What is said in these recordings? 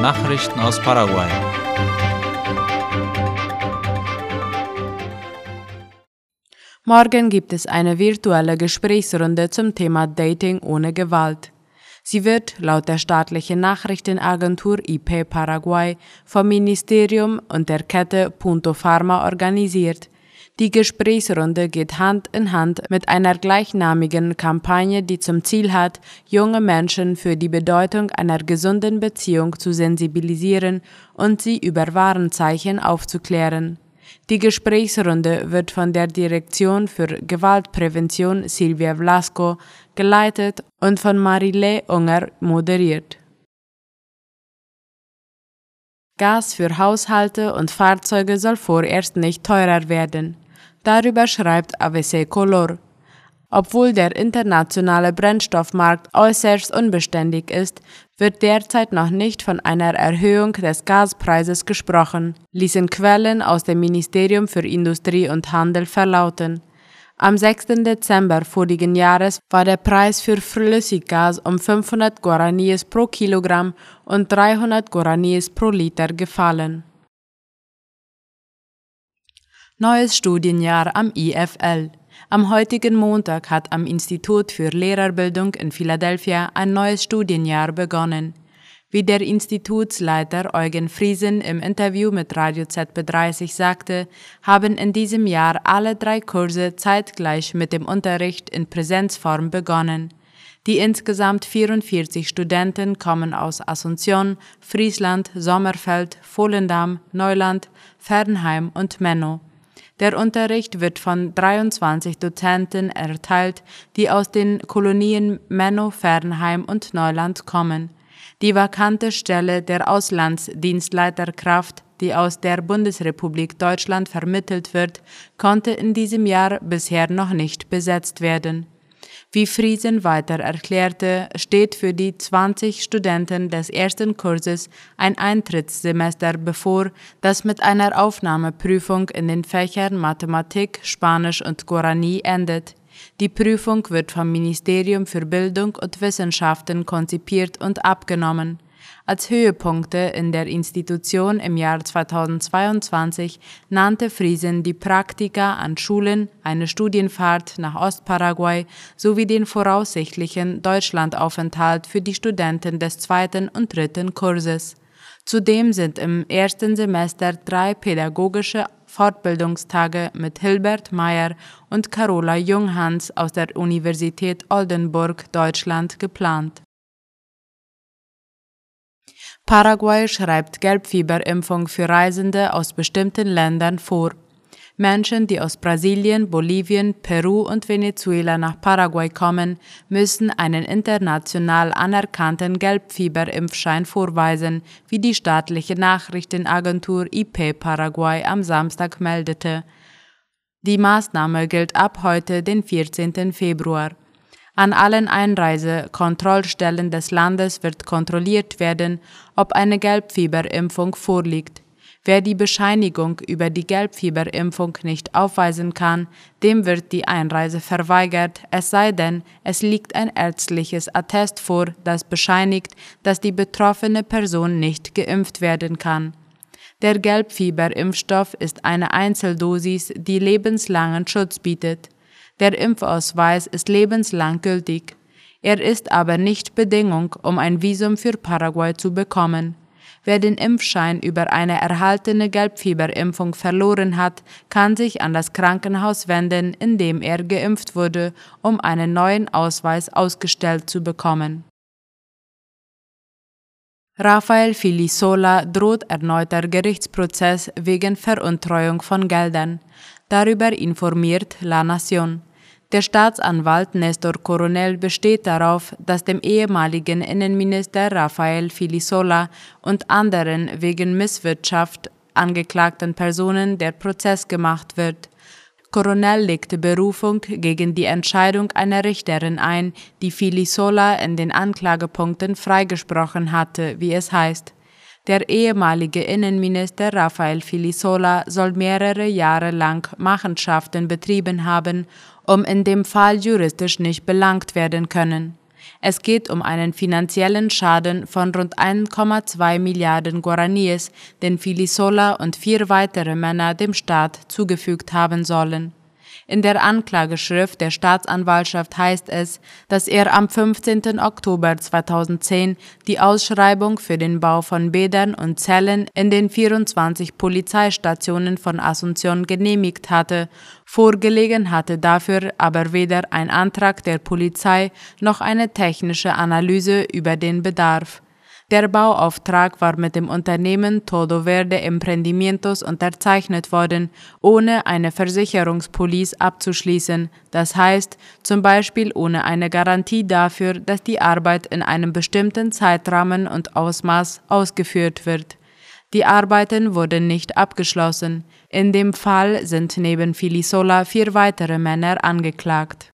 Nachrichten aus Paraguay. Morgen gibt es eine virtuelle Gesprächsrunde zum Thema Dating ohne Gewalt. Sie wird laut der staatlichen Nachrichtenagentur IP Paraguay vom Ministerium und der Kette Punto Pharma organisiert. Die Gesprächsrunde geht Hand in Hand mit einer gleichnamigen Kampagne, die zum Ziel hat, junge Menschen für die Bedeutung einer gesunden Beziehung zu sensibilisieren und sie über Warenzeichen aufzuklären. Die Gesprächsrunde wird von der Direktion für Gewaltprävention Silvia Vlasco geleitet und von Marile Unger moderiert. Gas für Haushalte und Fahrzeuge soll vorerst nicht teurer werden. Darüber schreibt AVC Color. Obwohl der internationale Brennstoffmarkt äußerst unbeständig ist, wird derzeit noch nicht von einer Erhöhung des Gaspreises gesprochen, ließen Quellen aus dem Ministerium für Industrie und Handel verlauten. Am 6. Dezember vorigen Jahres war der Preis für Flüssiggas um 500 Guaraníes pro Kilogramm und 300 Guaraníes pro Liter gefallen. Neues Studienjahr am IFL. Am heutigen Montag hat am Institut für Lehrerbildung in Philadelphia ein neues Studienjahr begonnen. Wie der Institutsleiter Eugen Friesen im Interview mit Radio ZB30 sagte, haben in diesem Jahr alle drei Kurse zeitgleich mit dem Unterricht in Präsenzform begonnen. Die insgesamt 44 Studenten kommen aus Asunción, Friesland, Sommerfeld, Volendam, Neuland, Fernheim und Menno. Der Unterricht wird von 23 Dozenten erteilt, die aus den Kolonien Menno, Fernheim und Neuland kommen. Die vakante Stelle der Auslandsdienstleiterkraft, die aus der Bundesrepublik Deutschland vermittelt wird, konnte in diesem Jahr bisher noch nicht besetzt werden. Wie Friesen weiter erklärte, steht für die 20 Studenten des ersten Kurses ein Eintrittssemester bevor, das mit einer Aufnahmeprüfung in den Fächern Mathematik, Spanisch und Guarani endet. Die Prüfung wird vom Ministerium für Bildung und Wissenschaften konzipiert und abgenommen. Als Höhepunkte in der Institution im Jahr 2022 nannte Friesen die Praktika an Schulen, eine Studienfahrt nach Ostparaguay sowie den voraussichtlichen Deutschlandaufenthalt für die Studenten des zweiten und dritten Kurses. Zudem sind im ersten Semester drei pädagogische Fortbildungstage mit Hilbert Meyer und Carola Junghans aus der Universität Oldenburg, Deutschland geplant. Paraguay schreibt Gelbfieberimpfung für Reisende aus bestimmten Ländern vor. Menschen, die aus Brasilien, Bolivien, Peru und Venezuela nach Paraguay kommen, müssen einen international anerkannten Gelbfieberimpfschein vorweisen, wie die staatliche Nachrichtenagentur IP Paraguay am Samstag meldete. Die Maßnahme gilt ab heute, den 14. Februar. An allen Einreisekontrollstellen des Landes wird kontrolliert werden, ob eine Gelbfieberimpfung vorliegt. Wer die Bescheinigung über die Gelbfieberimpfung nicht aufweisen kann, dem wird die Einreise verweigert, es sei denn, es liegt ein ärztliches Attest vor, das bescheinigt, dass die betroffene Person nicht geimpft werden kann. Der Gelbfieberimpfstoff ist eine Einzeldosis, die lebenslangen Schutz bietet. Der Impfausweis ist lebenslang gültig. Er ist aber nicht Bedingung, um ein Visum für Paraguay zu bekommen. Wer den Impfschein über eine erhaltene Gelbfieberimpfung verloren hat, kann sich an das Krankenhaus wenden, in dem er geimpft wurde, um einen neuen Ausweis ausgestellt zu bekommen. Rafael Filisola droht erneuter Gerichtsprozess wegen Veruntreuung von Geldern. Darüber informiert La Nation. Der Staatsanwalt Nestor Coronel besteht darauf, dass dem ehemaligen Innenminister Rafael Filisola und anderen wegen Misswirtschaft angeklagten Personen der Prozess gemacht wird. Coronel legte Berufung gegen die Entscheidung einer Richterin ein, die Filisola in den Anklagepunkten freigesprochen hatte, wie es heißt. Der ehemalige Innenminister Rafael Filisola soll mehrere Jahre lang Machenschaften betrieben haben um in dem Fall juristisch nicht belangt werden können. Es geht um einen finanziellen Schaden von rund 1,2 Milliarden Guaraníes, den Filisola und vier weitere Männer dem Staat zugefügt haben sollen. In der Anklageschrift der Staatsanwaltschaft heißt es, dass er am 15. Oktober 2010 die Ausschreibung für den Bau von Bädern und Zellen in den 24 Polizeistationen von Asunción genehmigt hatte, vorgelegen hatte dafür aber weder ein Antrag der Polizei noch eine technische Analyse über den Bedarf. Der Bauauftrag war mit dem Unternehmen Todo Verde Emprendimientos unterzeichnet worden, ohne eine Versicherungspolice abzuschließen, das heißt zum Beispiel ohne eine Garantie dafür, dass die Arbeit in einem bestimmten Zeitrahmen und Ausmaß ausgeführt wird. Die Arbeiten wurden nicht abgeschlossen. In dem Fall sind neben Filisola vier weitere Männer angeklagt.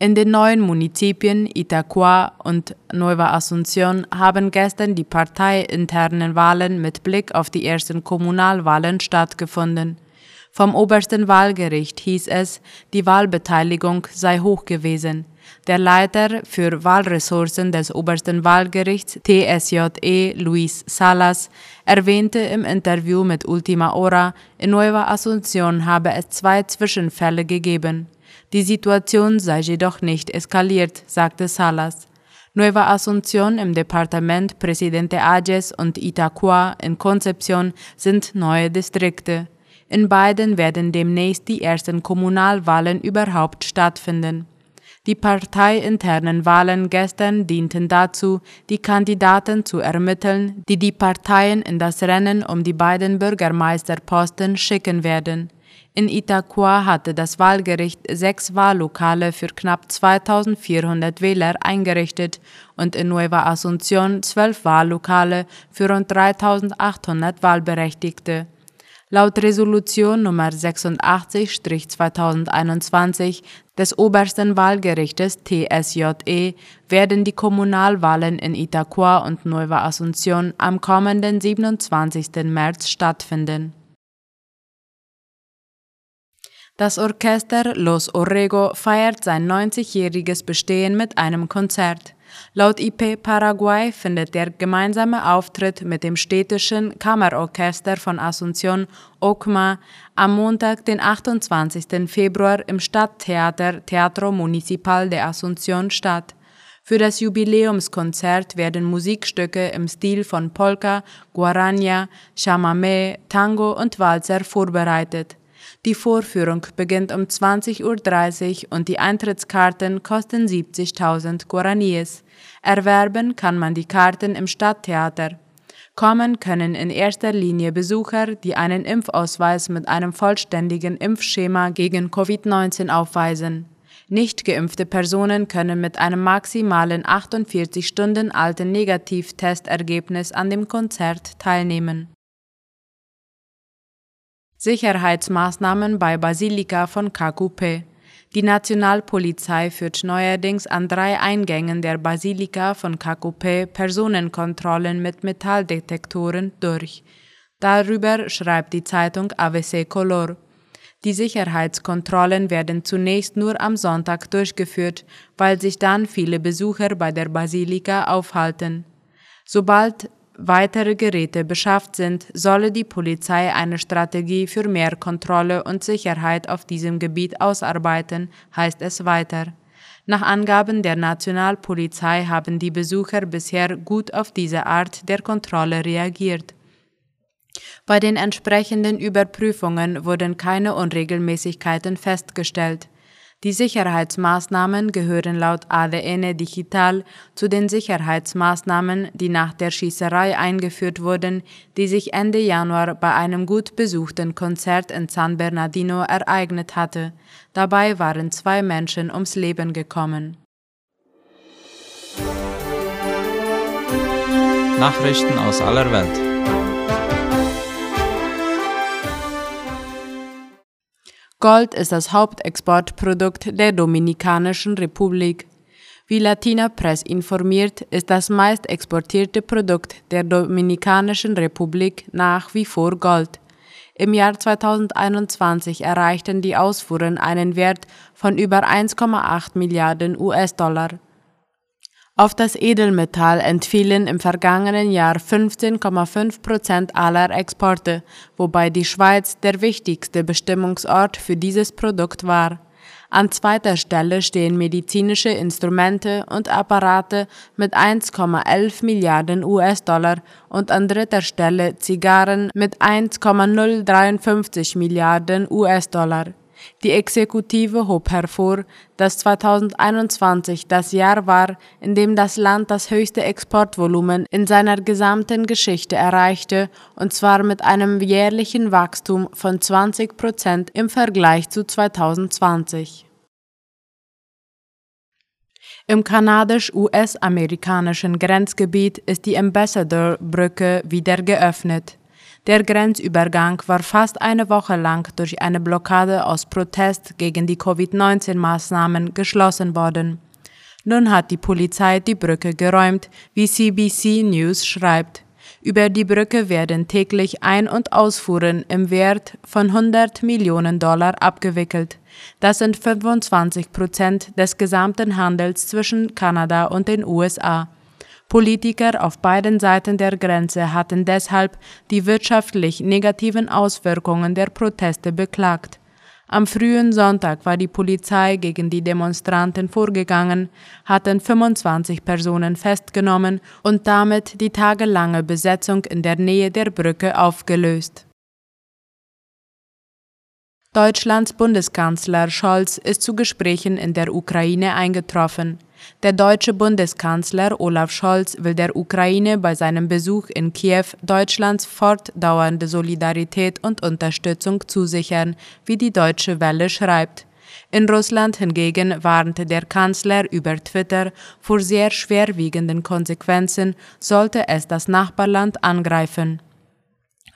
In den neuen Munizipien Itaqua und Nueva Asunción haben gestern die parteiinternen Wahlen mit Blick auf die ersten Kommunalwahlen stattgefunden. Vom obersten Wahlgericht hieß es, die Wahlbeteiligung sei hoch gewesen. Der Leiter für Wahlressourcen des obersten Wahlgerichts TSJE, Luis Salas, erwähnte im Interview mit Ultima Hora, in Nueva Asunción habe es zwei Zwischenfälle gegeben. Die Situation sei jedoch nicht eskaliert, sagte Salas. Nueva Asunción im Departement Presidente Ayes und Itaqua in Concepción sind neue Distrikte. In beiden werden demnächst die ersten Kommunalwahlen überhaupt stattfinden. Die parteiinternen Wahlen gestern dienten dazu, die Kandidaten zu ermitteln, die die Parteien in das Rennen um die beiden Bürgermeisterposten schicken werden. In Itaqua hatte das Wahlgericht sechs Wahllokale für knapp 2400 Wähler eingerichtet und in Nueva Asunción zwölf Wahllokale für rund 3800 Wahlberechtigte. Laut Resolution Nummer 86-2021 des obersten Wahlgerichtes TSJE werden die Kommunalwahlen in Itaqua und Nueva Asunción am kommenden 27. März stattfinden. Das Orchester Los Orrego feiert sein 90-jähriges Bestehen mit einem Konzert. Laut IP Paraguay findet der gemeinsame Auftritt mit dem städtischen Kammerorchester von Asunción OCMA am Montag, den 28. Februar im Stadttheater Teatro Municipal de Asunción statt. Für das Jubiläumskonzert werden Musikstücke im Stil von Polka, Guarania, Chamamé, Tango und Walzer vorbereitet. Die Vorführung beginnt um 20.30 Uhr und die Eintrittskarten kosten 70.000 Guaraníes. Erwerben kann man die Karten im Stadttheater. Kommen können in erster Linie Besucher, die einen Impfausweis mit einem vollständigen Impfschema gegen Covid-19 aufweisen. Nicht geimpfte Personen können mit einem maximalen 48 Stunden alten Negativtestergebnis an dem Konzert teilnehmen. Sicherheitsmaßnahmen bei Basilika von Kakupe. Die Nationalpolizei führt neuerdings an drei Eingängen der Basilika von Kakupe Personenkontrollen mit Metalldetektoren durch. Darüber schreibt die Zeitung AVC Color. Die Sicherheitskontrollen werden zunächst nur am Sonntag durchgeführt, weil sich dann viele Besucher bei der Basilika aufhalten. Sobald weitere Geräte beschafft sind, solle die Polizei eine Strategie für mehr Kontrolle und Sicherheit auf diesem Gebiet ausarbeiten, heißt es weiter. Nach Angaben der Nationalpolizei haben die Besucher bisher gut auf diese Art der Kontrolle reagiert. Bei den entsprechenden Überprüfungen wurden keine Unregelmäßigkeiten festgestellt. Die Sicherheitsmaßnahmen gehören laut ADN Digital zu den Sicherheitsmaßnahmen, die nach der Schießerei eingeführt wurden, die sich Ende Januar bei einem gut besuchten Konzert in San Bernardino ereignet hatte. Dabei waren zwei Menschen ums Leben gekommen. Nachrichten aus aller Welt. Gold ist das Hauptexportprodukt der Dominikanischen Republik. Wie Latina Press informiert, ist das meist exportierte Produkt der Dominikanischen Republik nach wie vor Gold. Im Jahr 2021 erreichten die Ausfuhren einen Wert von über 1,8 Milliarden US-Dollar. Auf das Edelmetall entfielen im vergangenen Jahr 15,5 Prozent aller Exporte, wobei die Schweiz der wichtigste Bestimmungsort für dieses Produkt war. An zweiter Stelle stehen medizinische Instrumente und Apparate mit 1,11 Milliarden US-Dollar und an dritter Stelle Zigarren mit 1,053 Milliarden US-Dollar. Die Exekutive hob hervor, dass 2021 das Jahr war, in dem das Land das höchste Exportvolumen in seiner gesamten Geschichte erreichte, und zwar mit einem jährlichen Wachstum von 20 Prozent im Vergleich zu 2020. Im kanadisch-US-amerikanischen Grenzgebiet ist die Ambassador-Brücke wieder geöffnet. Der Grenzübergang war fast eine Woche lang durch eine Blockade aus Protest gegen die Covid-19-Maßnahmen geschlossen worden. Nun hat die Polizei die Brücke geräumt, wie CBC News schreibt. Über die Brücke werden täglich Ein- und Ausfuhren im Wert von 100 Millionen Dollar abgewickelt. Das sind 25 Prozent des gesamten Handels zwischen Kanada und den USA. Politiker auf beiden Seiten der Grenze hatten deshalb die wirtschaftlich negativen Auswirkungen der Proteste beklagt. Am frühen Sonntag war die Polizei gegen die Demonstranten vorgegangen, hatten 25 Personen festgenommen und damit die tagelange Besetzung in der Nähe der Brücke aufgelöst. Deutschlands Bundeskanzler Scholz ist zu Gesprächen in der Ukraine eingetroffen. Der deutsche Bundeskanzler Olaf Scholz will der Ukraine bei seinem Besuch in Kiew Deutschlands fortdauernde Solidarität und Unterstützung zusichern, wie die Deutsche Welle schreibt. In Russland hingegen warnte der Kanzler über Twitter vor sehr schwerwiegenden Konsequenzen, sollte es das Nachbarland angreifen.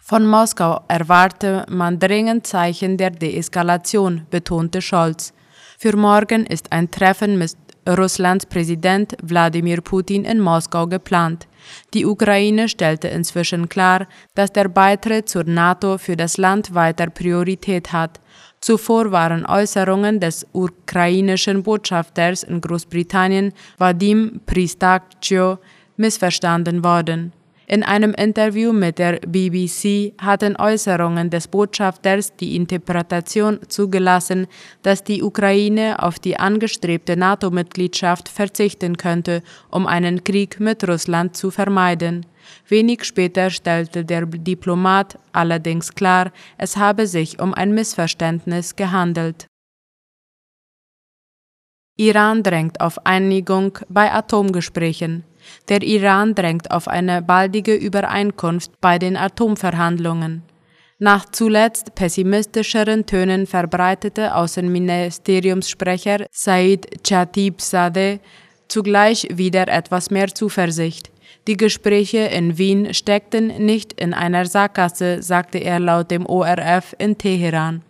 Von Moskau erwarte man dringend Zeichen der Deeskalation, betonte Scholz. Für morgen ist ein Treffen mit Russlands Präsident Wladimir Putin in Moskau geplant. Die Ukraine stellte inzwischen klar, dass der Beitritt zur NATO für das Land weiter Priorität hat. Zuvor waren Äußerungen des ukrainischen Botschafters in Großbritannien Vadim Pristakcio missverstanden worden. In einem Interview mit der BBC hatten Äußerungen des Botschafters die Interpretation zugelassen, dass die Ukraine auf die angestrebte NATO-Mitgliedschaft verzichten könnte, um einen Krieg mit Russland zu vermeiden. Wenig später stellte der Diplomat allerdings klar, es habe sich um ein Missverständnis gehandelt. Iran drängt auf Einigung bei Atomgesprächen. Der Iran drängt auf eine baldige Übereinkunft bei den Atomverhandlungen. Nach zuletzt pessimistischeren Tönen verbreitete Außenministeriumssprecher Said Chatibzadeh zugleich wieder etwas mehr Zuversicht. Die Gespräche in Wien steckten nicht in einer Sackgasse, sagte er laut dem ORF in Teheran.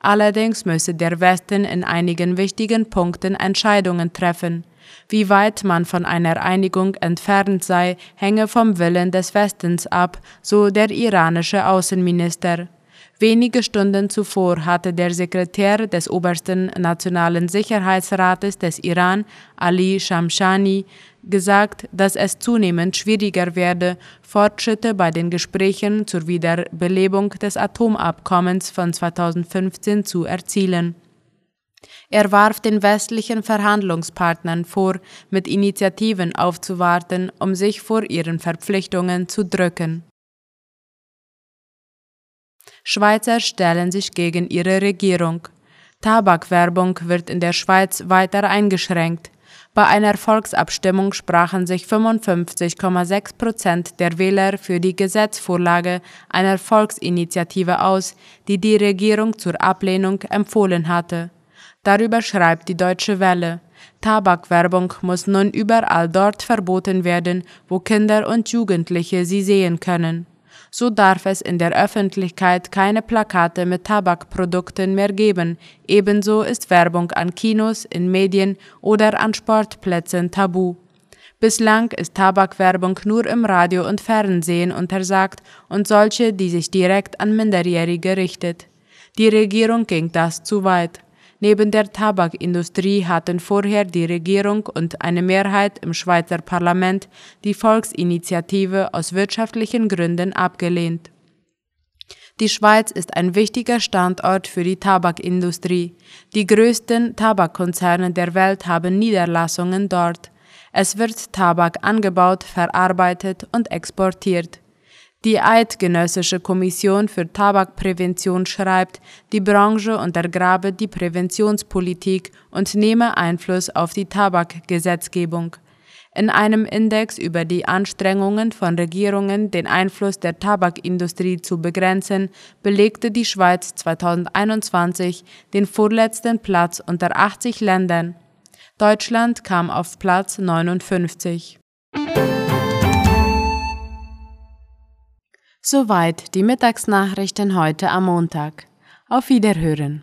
Allerdings müsse der Westen in einigen wichtigen Punkten Entscheidungen treffen. Wie weit man von einer Einigung entfernt sei, hänge vom Willen des Westens ab, so der iranische Außenminister. Wenige Stunden zuvor hatte der Sekretär des obersten Nationalen Sicherheitsrates des Iran, Ali Shamshani, gesagt, dass es zunehmend schwieriger werde, Fortschritte bei den Gesprächen zur Wiederbelebung des Atomabkommens von 2015 zu erzielen. Er warf den westlichen Verhandlungspartnern vor, mit Initiativen aufzuwarten, um sich vor ihren Verpflichtungen zu drücken. Schweizer stellen sich gegen ihre Regierung. Tabakwerbung wird in der Schweiz weiter eingeschränkt. Bei einer Volksabstimmung sprachen sich 55,6 Prozent der Wähler für die Gesetzvorlage einer Volksinitiative aus, die die Regierung zur Ablehnung empfohlen hatte. Darüber schreibt die Deutsche Welle. Tabakwerbung muss nun überall dort verboten werden, wo Kinder und Jugendliche sie sehen können. So darf es in der Öffentlichkeit keine Plakate mit Tabakprodukten mehr geben, ebenso ist Werbung an Kinos, in Medien oder an Sportplätzen tabu. Bislang ist Tabakwerbung nur im Radio und Fernsehen untersagt und solche, die sich direkt an Minderjährige richtet. Die Regierung ging das zu weit. Neben der Tabakindustrie hatten vorher die Regierung und eine Mehrheit im Schweizer Parlament die Volksinitiative aus wirtschaftlichen Gründen abgelehnt. Die Schweiz ist ein wichtiger Standort für die Tabakindustrie. Die größten Tabakkonzerne der Welt haben Niederlassungen dort. Es wird Tabak angebaut, verarbeitet und exportiert. Die Eidgenössische Kommission für Tabakprävention schreibt, die Branche untergrabe die Präventionspolitik und nehme Einfluss auf die Tabakgesetzgebung. In einem Index über die Anstrengungen von Regierungen, den Einfluss der Tabakindustrie zu begrenzen, belegte die Schweiz 2021 den vorletzten Platz unter 80 Ländern. Deutschland kam auf Platz 59. Soweit die Mittagsnachrichten heute am Montag. Auf Wiederhören.